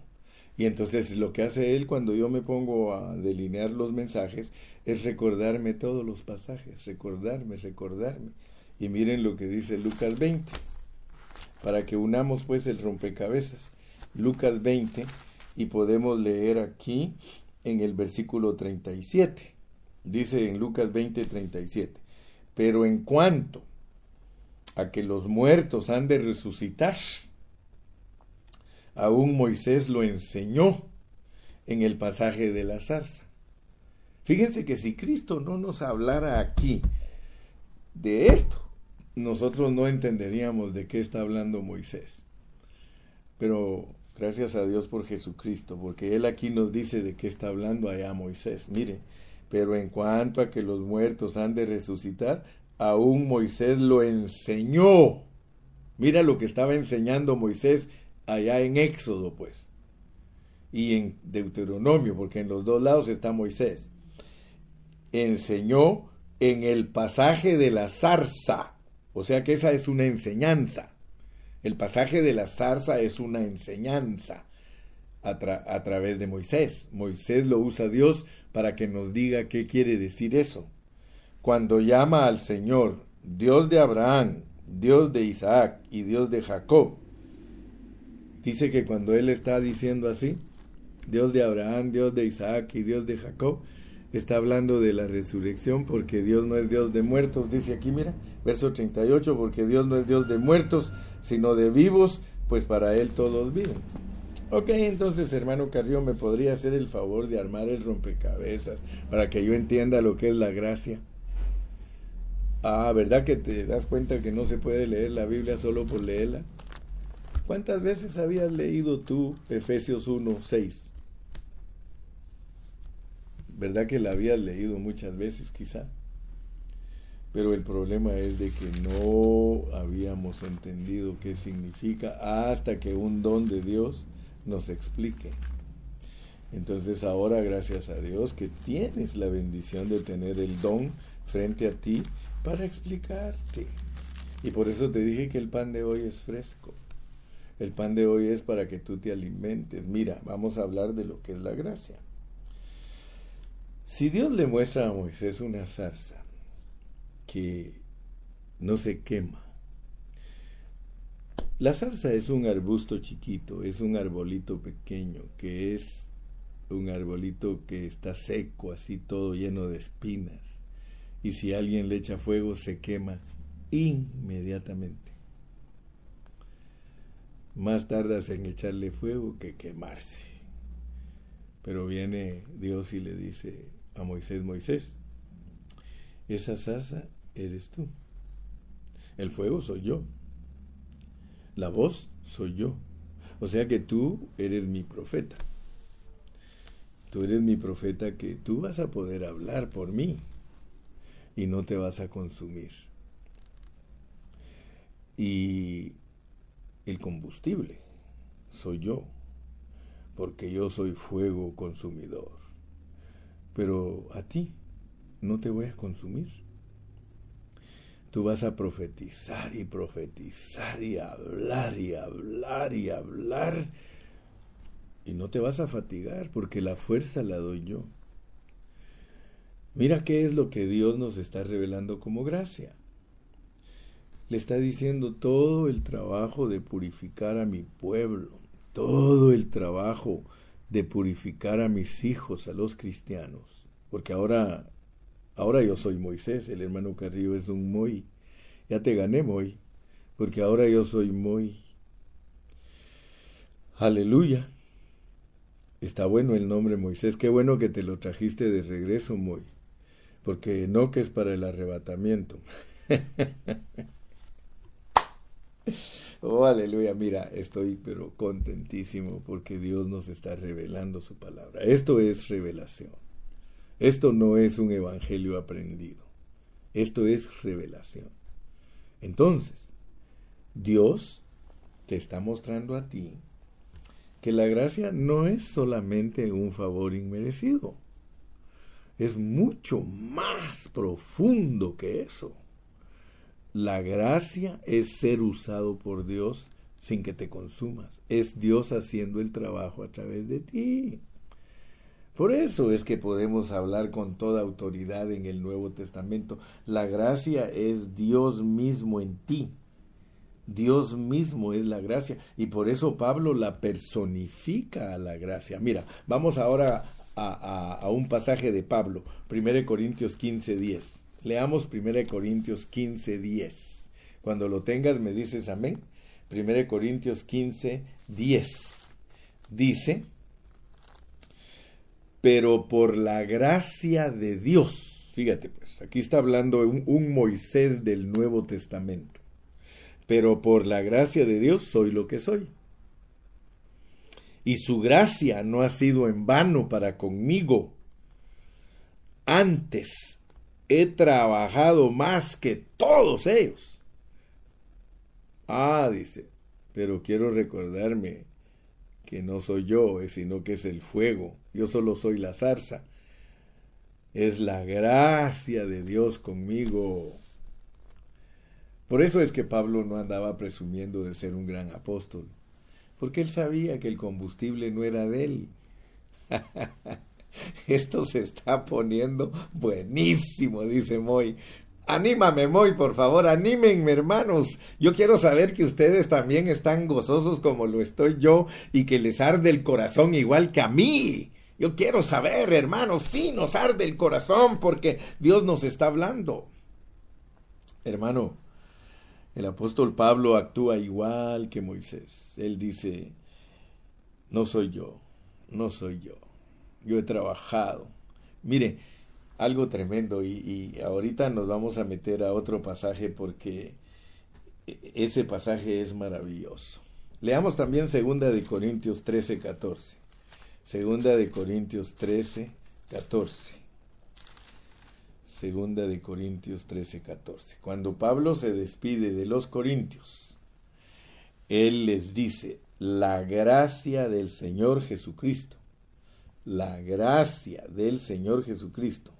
Y entonces lo que hace Él cuando yo me pongo a delinear los mensajes es recordarme todos los pasajes, recordarme, recordarme. Y miren lo que dice Lucas 20, para que unamos pues el rompecabezas. Lucas 20 y podemos leer aquí en el versículo 37. Dice en Lucas 20, 37. Pero en cuanto a que los muertos han de resucitar, aún Moisés lo enseñó en el pasaje de la zarza. Fíjense que si Cristo no nos hablara aquí de esto, nosotros no entenderíamos de qué está hablando Moisés. Pero gracias a Dios por Jesucristo, porque Él aquí nos dice de qué está hablando allá Moisés. Mire, pero en cuanto a que los muertos han de resucitar, aún Moisés lo enseñó. Mira lo que estaba enseñando Moisés allá en Éxodo, pues. Y en Deuteronomio, porque en los dos lados está Moisés enseñó en el pasaje de la zarza. O sea que esa es una enseñanza. El pasaje de la zarza es una enseñanza a, a, través de Moisés. Moisés lo usa Dios para que nos diga qué quiere decir eso. Cuando llama al Señor, Dios de Abraham, Dios de Isaac y Dios de Jacob, dice que cuando él está diciendo así, Dios de Abraham, Dios de Isaac y Dios de Jacob, está hablando de la resurrección porque Dios no es Dios de muertos, dice aquí, mira, verso 38, porque Dios no es Dios de muertos, sino de vivos, pues para Él todos viven. Ok, entonces hermano Carrión, ¿me podría hacer el favor de armar el rompecabezas para que yo entienda lo que es la gracia? Ah, ¿verdad que te das cuenta que no se puede leer la Biblia solo por leerla? ¿Cuántas veces habías leído tú Efesios 1, 6? ¿Verdad que la había leído muchas veces quizá? Pero el problema es de que no habíamos entendido qué significa hasta que un don de Dios nos explique. Entonces ahora gracias a Dios que tienes la bendición de tener el don frente a ti para explicarte. Y por eso te dije que el pan de hoy es fresco. El pan de hoy es para que tú te alimentes. Mira, vamos a hablar de lo que es la gracia. Si Dios le muestra a Moisés una zarza que no se quema, la zarza es un arbusto chiquito, es un arbolito pequeño, que es un arbolito que está seco, así todo lleno de espinas. Y si alguien le echa fuego, se quema inmediatamente. Más tardas en echarle fuego que quemarse. Pero viene Dios y le dice, a Moisés, Moisés, esa sasa eres tú. El fuego soy yo. La voz soy yo. O sea que tú eres mi profeta. Tú eres mi profeta que tú vas a poder hablar por mí y no te vas a consumir. Y el combustible soy yo, porque yo soy fuego consumidor pero a ti no te voy a consumir. Tú vas a profetizar y profetizar y hablar y hablar y hablar. Y no te vas a fatigar porque la fuerza la doy yo. Mira qué es lo que Dios nos está revelando como gracia. Le está diciendo todo el trabajo de purificar a mi pueblo, todo el trabajo de purificar a mis hijos, a los cristianos, porque ahora ahora yo soy Moisés, el hermano Carrillo es un Moy. Ya te gané, Moy, porque ahora yo soy Moy. Aleluya. Está bueno el nombre Moisés, qué bueno que te lo trajiste de regreso, Moy, porque no que es para el arrebatamiento. Oh, aleluya. Mira, estoy pero contentísimo porque Dios nos está revelando su palabra. Esto es revelación. Esto no es un evangelio aprendido. Esto es revelación. Entonces, Dios te está mostrando a ti que la gracia no es solamente un favor inmerecido. Es mucho más profundo que eso. La gracia es ser usado por Dios sin que te consumas. Es Dios haciendo el trabajo a través de ti. Por eso es que podemos hablar con toda autoridad en el Nuevo Testamento. La gracia es Dios mismo en ti. Dios mismo es la gracia. Y por eso Pablo la personifica a la gracia. Mira, vamos ahora a, un pasaje de Pablo, 1 Corintios 15, 10. Leamos 1 Corintios 15, 10. Cuando lo tengas me dices amén. 1 Corintios 15, 10. Dice, pero por la gracia de Dios, fíjate pues, aquí está hablando un, un Moisés del Nuevo Testamento, pero por la gracia de Dios soy lo que soy. Y su gracia no ha sido en vano para conmigo. Antes he trabajado más que todos ellos. Ah, dice, pero quiero recordarme que no soy yo, eh, sino que es el fuego. Yo solo soy la zarza. Es la gracia de Dios conmigo. Por eso es que Pablo no andaba presumiendo de ser un gran apóstol, porque él sabía que el combustible no era de él. *laughs* Esto se está poniendo buenísimo, dice Moy. Anímame, Moy, por favor, anímenme, hermanos. Yo quiero saber que ustedes también están gozosos como lo estoy yo y que les arde el corazón igual que a mí. Yo quiero saber, hermanos, sí nos arde el corazón porque Dios nos está hablando. Hermano, el apóstol Pablo actúa igual que Moisés. Él dice, no soy yo, no soy yo yo he trabajado. Mire, algo tremendo y, ahorita nos vamos a meter a otro pasaje porque ese pasaje es maravilloso. Leamos también segunda de Corintios 13, 14. Segunda de Corintios 13, 14. Segunda de Corintios 13, 14. Cuando Pablo se despide de los corintios, él les dice, la gracia del Señor Jesucristo la gracia del Señor Jesucristo,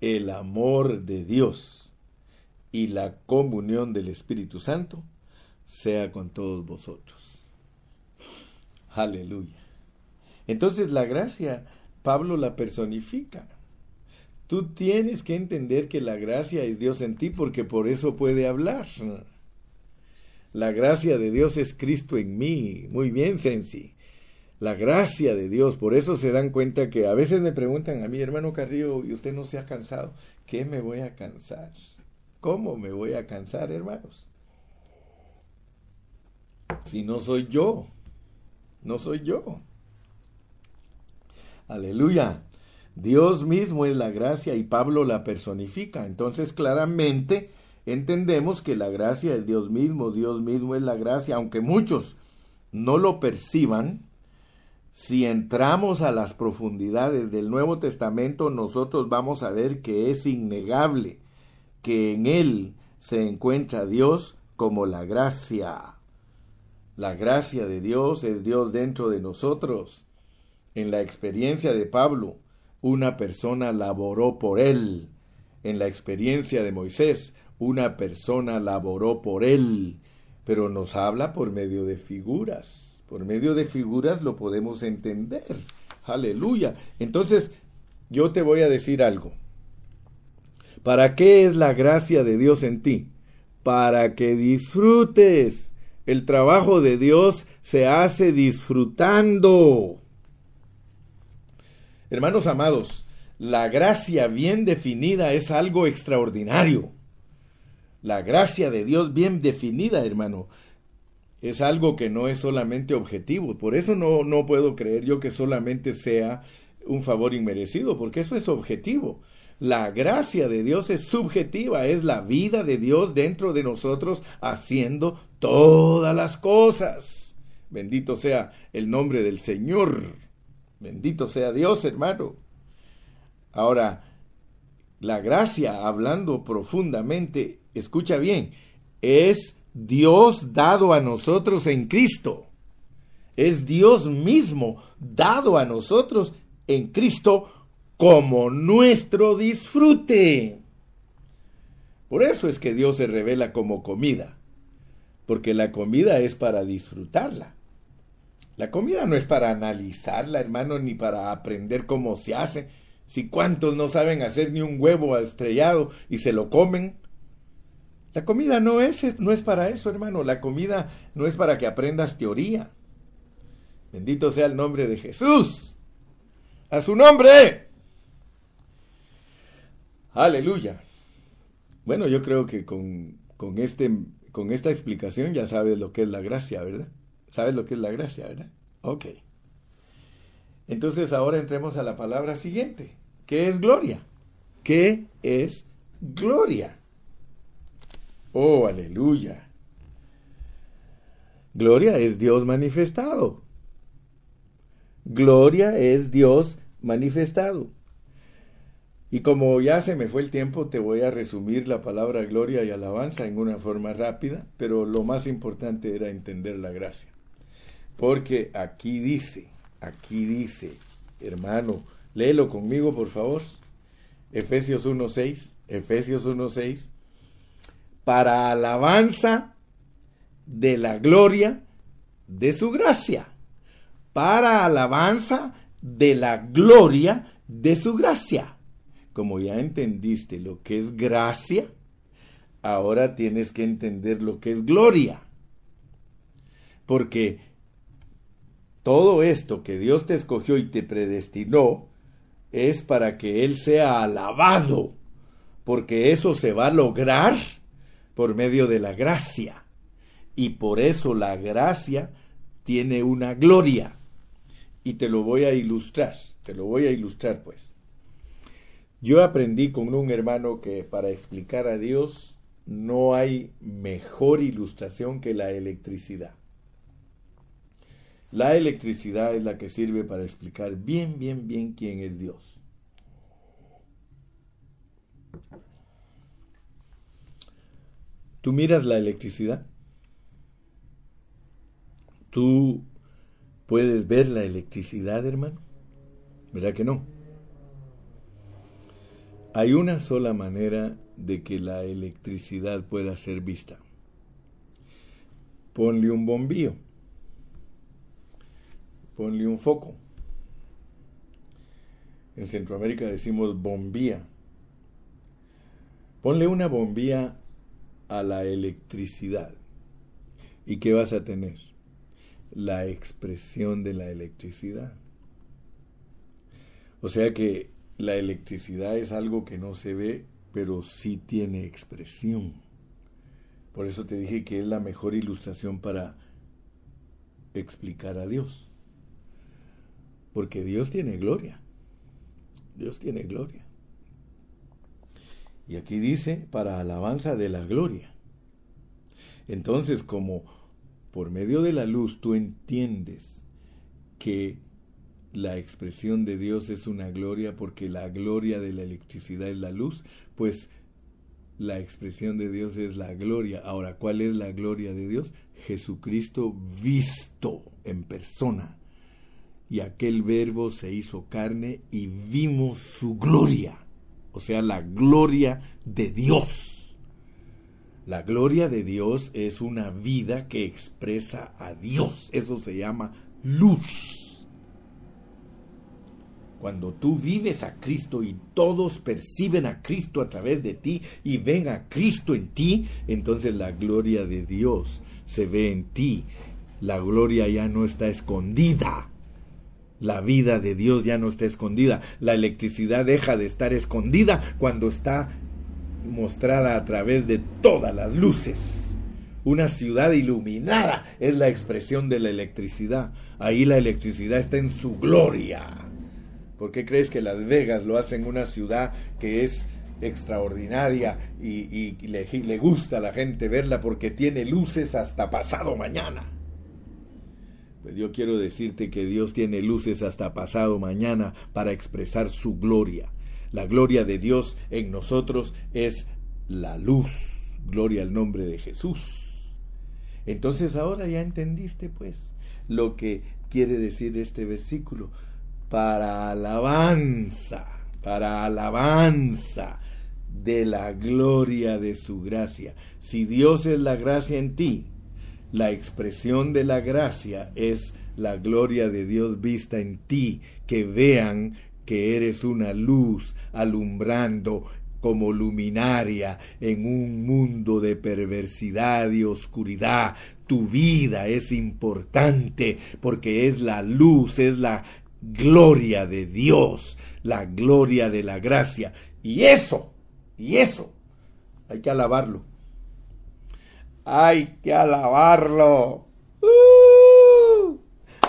el amor de Dios y la comunión del Espíritu Santo sea con todos vosotros. Aleluya. Entonces la gracia, Pablo la personifica. Tú tienes que entender que la gracia es Dios en ti porque por eso puede hablar. La gracia de Dios es Cristo en mí. Muy bien, Sensi la gracia de Dios. Por eso se dan cuenta que a veces me preguntan a mi hermano Carrillo, ¿y usted no se ha cansado? ¿Qué me voy a cansar? ¿Cómo me voy a cansar, hermanos? Si no soy yo, no soy yo. Aleluya. Dios mismo es la gracia y Pablo la personifica. Entonces claramente entendemos que la gracia es Dios mismo, Dios mismo es la gracia, aunque muchos no lo perciban, si entramos a las profundidades del Nuevo Testamento, nosotros vamos a ver que es innegable que en él se encuentra Dios como la gracia. La gracia de Dios es Dios dentro de nosotros. En la experiencia de Pablo, una persona laboró por él. En la experiencia de Moisés, una persona laboró por él. Pero nos habla por medio de figuras por medio de figuras lo podemos entender. Aleluya. Entonces, yo te voy a decir algo. ¿Para qué es la gracia de Dios en ti? Para que disfrutes. El trabajo de Dios se hace disfrutando. Hermanos amados, la gracia bien definida es algo extraordinario. La gracia de Dios bien definida, hermano, es algo que no es solamente objetivo. Por eso no, no puedo creer yo que solamente sea un favor inmerecido, porque eso es objetivo. La gracia de Dios es subjetiva, es la vida de Dios dentro de nosotros haciendo todas las cosas. Bendito sea el nombre del Señor. Bendito sea Dios, hermano. Ahora, la gracia, hablando profundamente, escucha bien, es Dios dado a nosotros en Cristo. Es Dios mismo dado a nosotros en Cristo como nuestro disfrute. Por eso es que Dios se revela como comida, porque la comida es para disfrutarla. La comida no es para analizarla, hermano, ni para aprender cómo se hace. Si cuántos no saben hacer ni un huevo estrellado y se lo comen. La comida no es, no es para eso, hermano. La comida no es para que aprendas teoría. Bendito sea el nombre de Jesús. A su nombre. Aleluya. Bueno, yo creo que con, con, este, con esta explicación ya sabes lo que es la gracia, ¿verdad? ¿Sabes lo que es la gracia, verdad? Ok. Entonces ahora entremos a la palabra siguiente. ¿Qué es gloria? ¿Qué es gloria? Oh, aleluya. Gloria es Dios manifestado. Gloria es Dios manifestado. Y como ya se me fue el tiempo, te voy a resumir la palabra gloria y alabanza en una forma rápida, pero lo más importante era entender la gracia. Porque aquí dice, aquí dice, hermano, léelo conmigo por favor. Efesios 1.6, Efesios 1.6, para alabanza de la gloria de su gracia, para alabanza de la gloria de su gracia como ya entendiste lo que es gracia, ahora tienes que entender lo que es gloria. Porque todo esto que Dios te escogió y te predestinó es para que Él sea alabado, porque eso se va a lograr por medio de la gracia. Y por eso la gracia tiene una gloria. Y te lo voy a ilustrar, te lo voy a ilustrar pues. Yo aprendí con un hermano que para explicar a Dios no hay mejor ilustración que la electricidad. La electricidad es la que sirve para explicar bien, bien, bien quién es Dios. ¿Tú miras la electricidad? ¿Tú puedes ver la electricidad, hermano? ¿Verdad que no? Hay una sola manera de que la electricidad pueda ser vista. Ponle un bombillo. Ponle un foco. En Centroamérica decimos bombilla. Ponle una bombilla a la electricidad. ¿Y qué vas a tener? La expresión de la electricidad. O sea que la electricidad es algo que no se ve, pero sí tiene expresión. Por eso te dije que es la mejor ilustración para explicar a Dios. Porque Dios tiene gloria. Dios tiene gloria. Y aquí dice, para alabanza de la gloria. Entonces, como por medio de la luz tú entiendes que la expresión de Dios es una gloria porque la gloria de la electricidad es la luz, pues la expresión de Dios es la gloria. Ahora, ¿cuál es la gloria de Dios? Jesucristo visto en persona. Y aquel verbo se hizo carne y vimos su gloria. O sea, la gloria de Dios. La gloria de Dios es una vida que expresa a Dios. Eso se llama luz. Cuando tú vives a Cristo y todos perciben a Cristo a través de ti y ven a Cristo en ti, entonces la gloria de Dios se ve en ti. La gloria ya no está escondida. La vida de Dios ya no está escondida. La electricidad deja de estar escondida cuando está mostrada a través de todas las luces. Una ciudad iluminada es la expresión de la electricidad. Ahí la electricidad está en su gloria. ¿Por qué crees que Las Vegas lo hacen una ciudad que es extraordinaria y, le, le gusta a la gente verla porque tiene luces hasta pasado mañana? Pues yo quiero decirte que Dios tiene luces hasta pasado mañana para expresar su gloria. La gloria de Dios en nosotros es la luz. Gloria al nombre de Jesús. Entonces ahora ya entendiste pues lo que quiere decir este versículo para alabanza, para alabanza de la gloria de su gracia. Si Dios es la gracia en ti, la expresión de la gracia es la gloria de Dios vista en ti, que vean que eres una luz alumbrando como luminaria en un mundo de perversidad y oscuridad. Tu vida es importante porque es la luz, es la gloria de Dios, la gloria de la gracia. Y eso, y eso, hay que alabarlo. Hay que alabarlo. ¡Uh!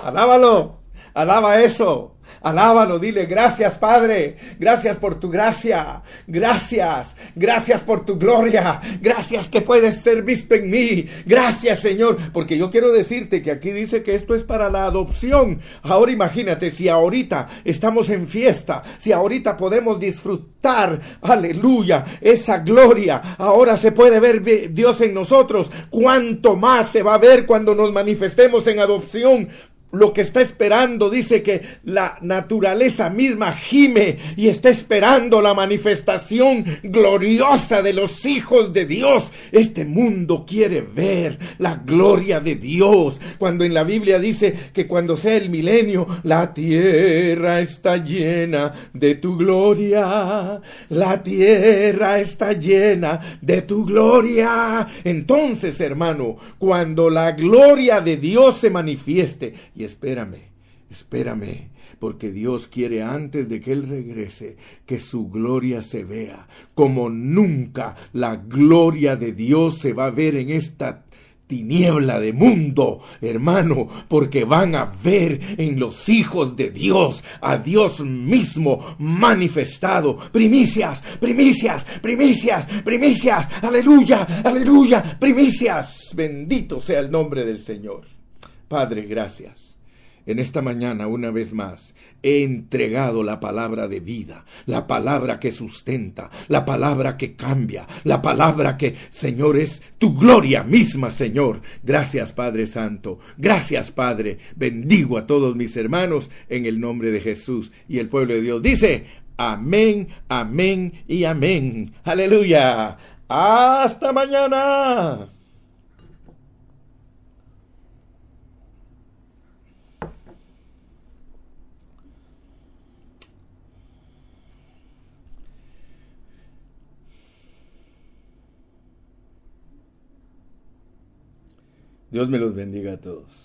alábalo, alaba eso. Alábalo, dile gracias Padre, gracias por tu gracia, gracias, gracias por tu gloria, gracias que puedes ser visto en mí, gracias Señor, porque yo quiero decirte que aquí dice que esto es para la adopción. Ahora imagínate si ahorita estamos en fiesta, si ahorita podemos disfrutar, aleluya, esa gloria, ahora se puede ver Dios en nosotros, cuánto más se va a ver cuando nos manifestemos en adopción lo que está esperando. Dice que la naturaleza misma gime y está esperando la manifestación gloriosa de los hijos de Dios. Este mundo quiere ver la gloria de Dios. Cuando en la Biblia dice que cuando sea el milenio, la tierra está llena de tu gloria. La tierra está llena de tu gloria. Entonces, hermano, cuando la gloria de Dios se manifieste, espérame, espérame, porque Dios quiere antes de que Él regrese que su gloria se vea, como nunca la gloria de Dios se va a ver en esta tiniebla de mundo, hermano, porque van a ver en los hijos de Dios a Dios mismo manifestado. Primicias, primicias, primicias, primicias, aleluya, aleluya, primicias. Bendito sea el nombre del Señor. Padre, gracias en esta mañana, una vez más, he entregado la palabra de vida, la palabra que sustenta, la palabra que cambia, la palabra que, Señor, es tu gloria misma, Señor. Gracias, Padre Santo. Gracias, Padre. Bendigo a todos mis hermanos en el nombre de Jesús. Y el pueblo de Dios dice, amén, amén y amén. Aleluya. Hasta mañana. Dios me los bendiga a todos.